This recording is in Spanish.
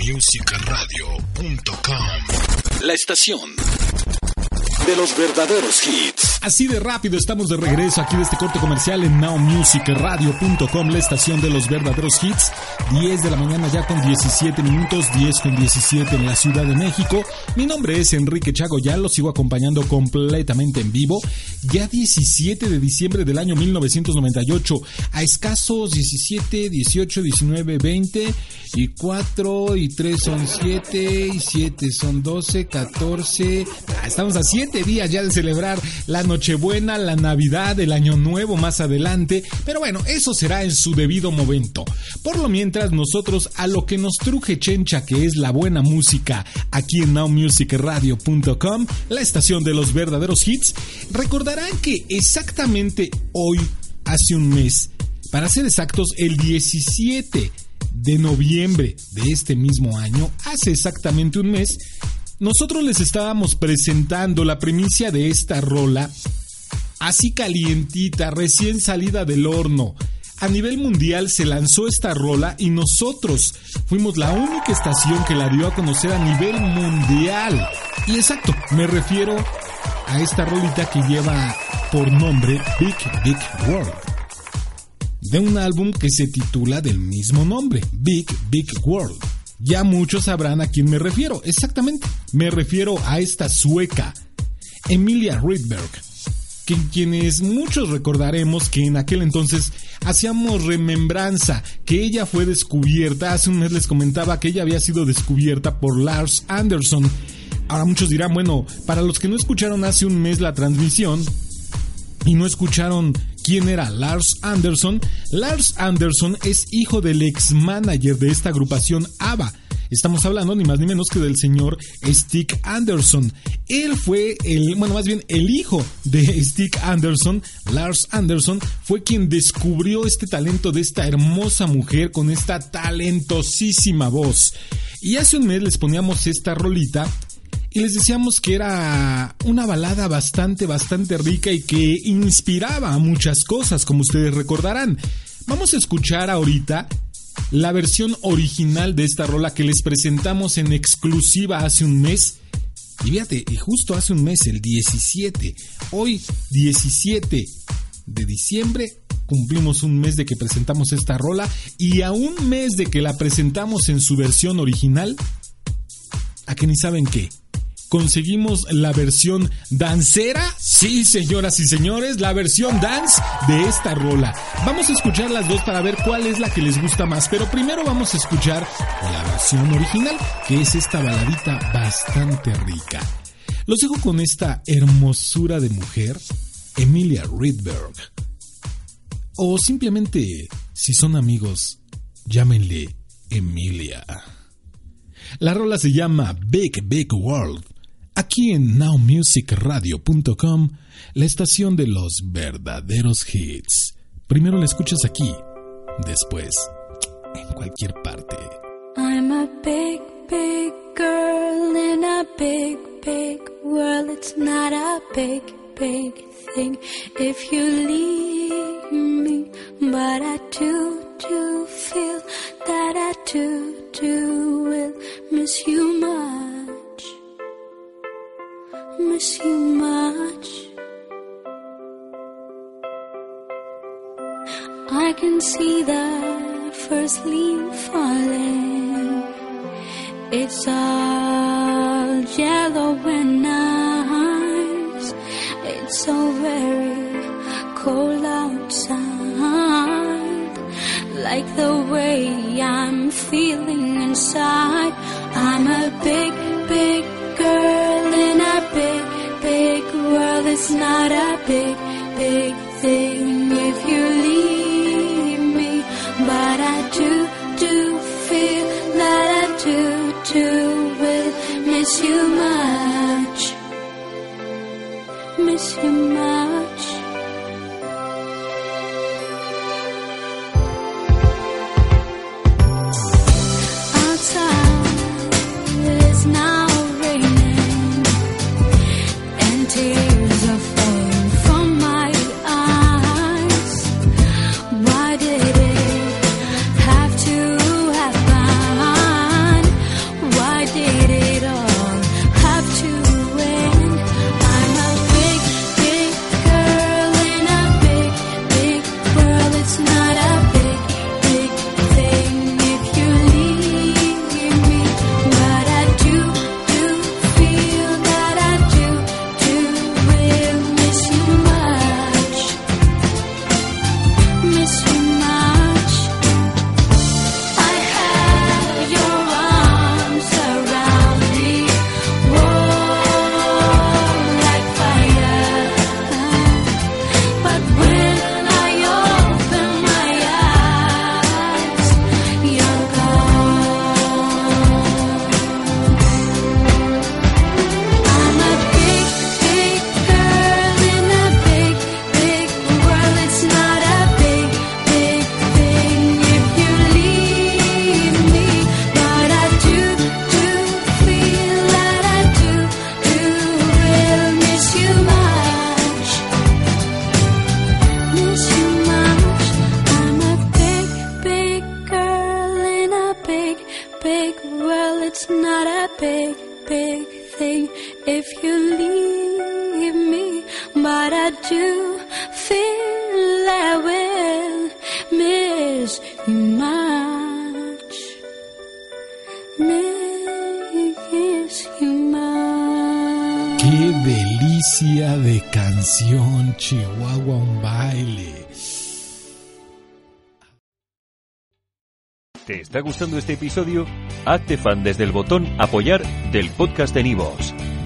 nowmusicradio.com. La estación de los verdaderos hits. Así de rápido estamos de regreso aquí de este corte comercial en nowmusicradio.com, la estación de los verdaderos hits. 10 de la mañana ya con 17 minutos, 10 con 17 en la Ciudad de México. Mi nombre es Enrique Chago, ya lo sigo acompañando completamente en vivo. Ya 17 de diciembre del año 1998, a escasos 17, 18, 19, 20 y 4 y 3 son 7 y 7 son 12, 14. Ah, estamos a 7 días ya de celebrar la Nochebuena, la Navidad, el Año Nuevo más adelante, pero bueno, eso será en su debido momento. Por lo mientras, nosotros a lo que nos truje Chencha, que es la buena música, aquí en nowmusicradio.com, la estación de los verdaderos hits, recordarán que exactamente hoy, hace un mes, para ser exactos, el 17 de noviembre de este mismo año, hace exactamente un mes, nosotros les estábamos presentando la primicia de esta rola, así calientita, recién salida del horno. A nivel mundial se lanzó esta rola y nosotros fuimos la única estación que la dio a conocer a nivel mundial. Y exacto, me refiero a esta rolita que lleva por nombre Big Big World. De un álbum que se titula del mismo nombre, Big Big World. Ya muchos sabrán a quién me refiero. Exactamente, me refiero a esta sueca, Emilia Rydberg, que quienes muchos recordaremos que en aquel entonces hacíamos remembranza que ella fue descubierta, hace un mes les comentaba que ella había sido descubierta por Lars Anderson. Ahora muchos dirán, bueno, para los que no escucharon hace un mes la transmisión y no escucharon quién era Lars Anderson, Lars Anderson es hijo del ex manager de esta agrupación ABBA. Estamos hablando ni más ni menos que del señor Stick Anderson. Él fue el, bueno, más bien el hijo de Stick Anderson, Lars Anderson, fue quien descubrió este talento de esta hermosa mujer con esta talentosísima voz. Y hace un mes les poníamos esta rolita y les decíamos que era una balada bastante, bastante rica y que inspiraba a muchas cosas, como ustedes recordarán. Vamos a escuchar ahorita la versión original de esta rola que les presentamos en exclusiva hace un mes. Y fíjate, justo hace un mes, el 17, hoy 17 de diciembre, cumplimos un mes de que presentamos esta rola y a un mes de que la presentamos en su versión original, a que ni saben qué conseguimos la versión dancera. Sí, señoras y señores, la versión dance de esta rola. Vamos a escuchar las dos para ver cuál es la que les gusta más, pero primero vamos a escuchar la versión original, que es esta baladita bastante rica. Los dejo con esta hermosura de mujer, Emilia Rydberg. O simplemente, si son amigos, llámenle Emilia. La rola se llama Big Big World aquí en nowmusicradio.com, la estación de los verdaderos hits. Primero la escuchas aquí, después en cualquier parte. I'm a big, big girl in a big, big world. It's not a big, big thing if you leave me, but I do, do feel that I do, do will miss you much. Miss you much. I can see the first leaf falling. It's all yellow and nice. It's so very cold outside. Like the way I'm feeling inside. I'm a big, big It's not a big, big thing if you leave me. But I do, do feel that I do, do will miss you much. Miss you much. But I do feel I will miss you much. Miss you much. ¡Qué delicia de canción, Chihuahua un baile! ¿Te está gustando este episodio? Hazte fan desde el botón Apoyar del podcast de Nivos.